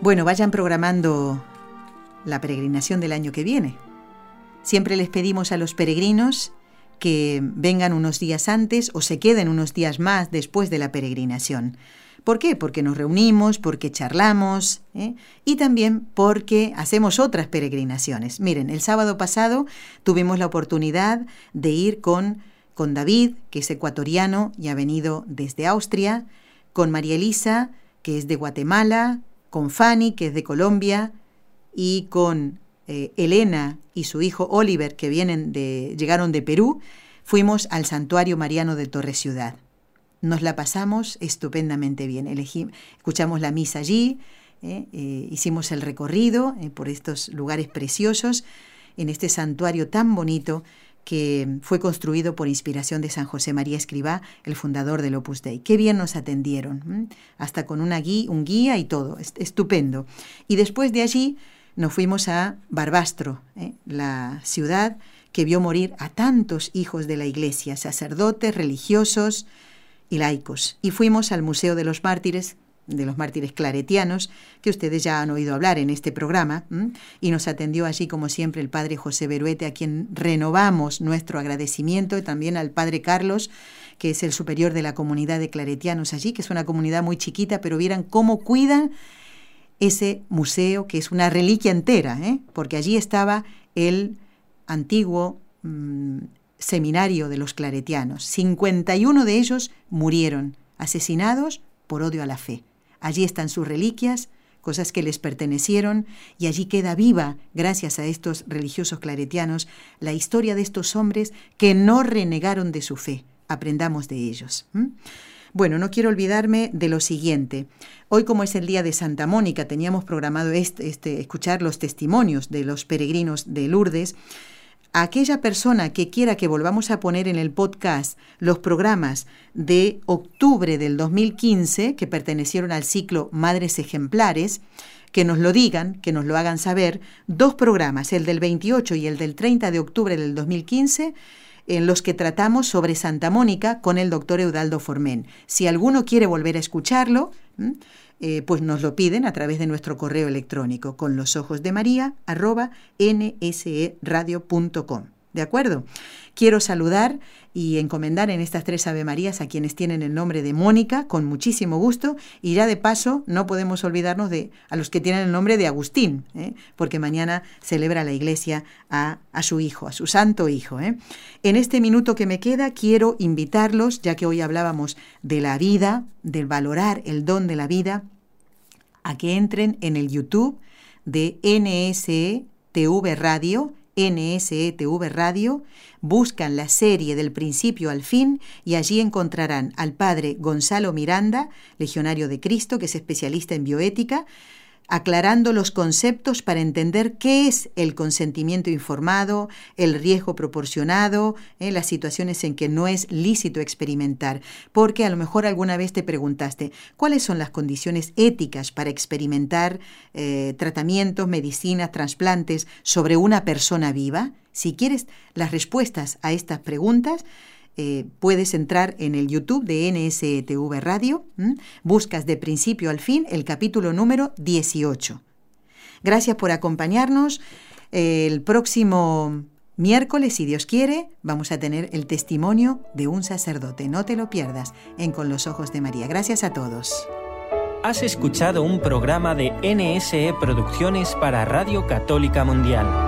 Bueno, vayan programando la peregrinación del año que viene. Siempre les pedimos a los peregrinos que vengan unos días antes o se queden unos días más después de la peregrinación. ¿Por qué? Porque nos reunimos, porque charlamos ¿eh? y también porque hacemos otras peregrinaciones. Miren, el sábado pasado tuvimos la oportunidad de ir con, con David, que es ecuatoriano y ha venido desde Austria, con María Elisa, que es de Guatemala, con Fanny, que es de Colombia, y con eh, Elena y su hijo Oliver, que vienen de, llegaron de Perú, fuimos al Santuario Mariano de Torre Ciudad. Nos la pasamos estupendamente bien. escuchamos la misa allí, eh, eh, hicimos el recorrido por estos lugares preciosos, en este santuario tan bonito que fue construido por inspiración de San José María Escribá, el fundador del Opus Dei. Qué bien nos atendieron, hasta con una guía, un guía y todo, estupendo. Y después de allí nos fuimos a Barbastro, ¿eh? la ciudad que vio morir a tantos hijos de la Iglesia, sacerdotes, religiosos y laicos. Y fuimos al Museo de los Mártires, de los mártires claretianos, que ustedes ya han oído hablar en este programa, y nos atendió allí, como siempre, el padre José Beruete, a quien renovamos nuestro agradecimiento, y también al padre Carlos, que es el superior de la comunidad de claretianos allí, que es una comunidad muy chiquita, pero vieran cómo cuidan ese museo, que es una reliquia entera, ¿eh? porque allí estaba el antiguo mm, seminario de los claretianos. 51 de ellos murieron asesinados por odio a la fe. Allí están sus reliquias, cosas que les pertenecieron, y allí queda viva, gracias a estos religiosos claretianos, la historia de estos hombres que no renegaron de su fe. Aprendamos de ellos. Bueno, no quiero olvidarme de lo siguiente. Hoy, como es el día de Santa Mónica, teníamos programado este, este, escuchar los testimonios de los peregrinos de Lourdes aquella persona que quiera que volvamos a poner en el podcast los programas de octubre del 2015 que pertenecieron al ciclo Madres Ejemplares, que nos lo digan, que nos lo hagan saber, dos programas, el del 28 y el del 30 de octubre del 2015, en los que tratamos sobre Santa Mónica con el doctor Eudaldo Formen. Si alguno quiere volver a escucharlo, eh, pues nos lo piden a través de nuestro correo electrónico con los ojos de María arroba nseradio.com. ¿De acuerdo? Quiero saludar y encomendar en estas tres Ave Marías a quienes tienen el nombre de Mónica, con muchísimo gusto, y ya de paso no podemos olvidarnos de a los que tienen el nombre de Agustín, ¿eh? porque mañana celebra la Iglesia a, su hijo, a su santo hijo. ¿eh? En este minuto que me queda quiero invitarlos, ya que hoy hablábamos de la vida, del valorar el don de la vida, a que entren en el YouTube de NSTV Radio, NSETV Radio, buscan la serie del principio al fin y allí encontrarán al padre Gonzalo Miranda, legionario de Cristo, que es especialista en bioética, aclarando los conceptos para entender qué es el consentimiento informado, el riesgo proporcionado, eh, las situaciones en que no es lícito experimentar. Porque a lo mejor alguna vez te preguntaste, ¿cuáles son las condiciones éticas para experimentar eh, tratamientos, medicinas, trasplantes sobre una persona viva? Si quieres las respuestas a estas preguntas, eh, puedes entrar en el YouTube de NSTV Radio, buscas de principio al fin el capítulo número 18. Gracias por acompañarnos. El próximo miércoles, si Dios quiere, vamos a tener el testimonio de un sacerdote. No te lo pierdas en Con los Ojos de María. Gracias a todos. Has escuchado un programa de NSE Producciones para Radio Católica Mundial.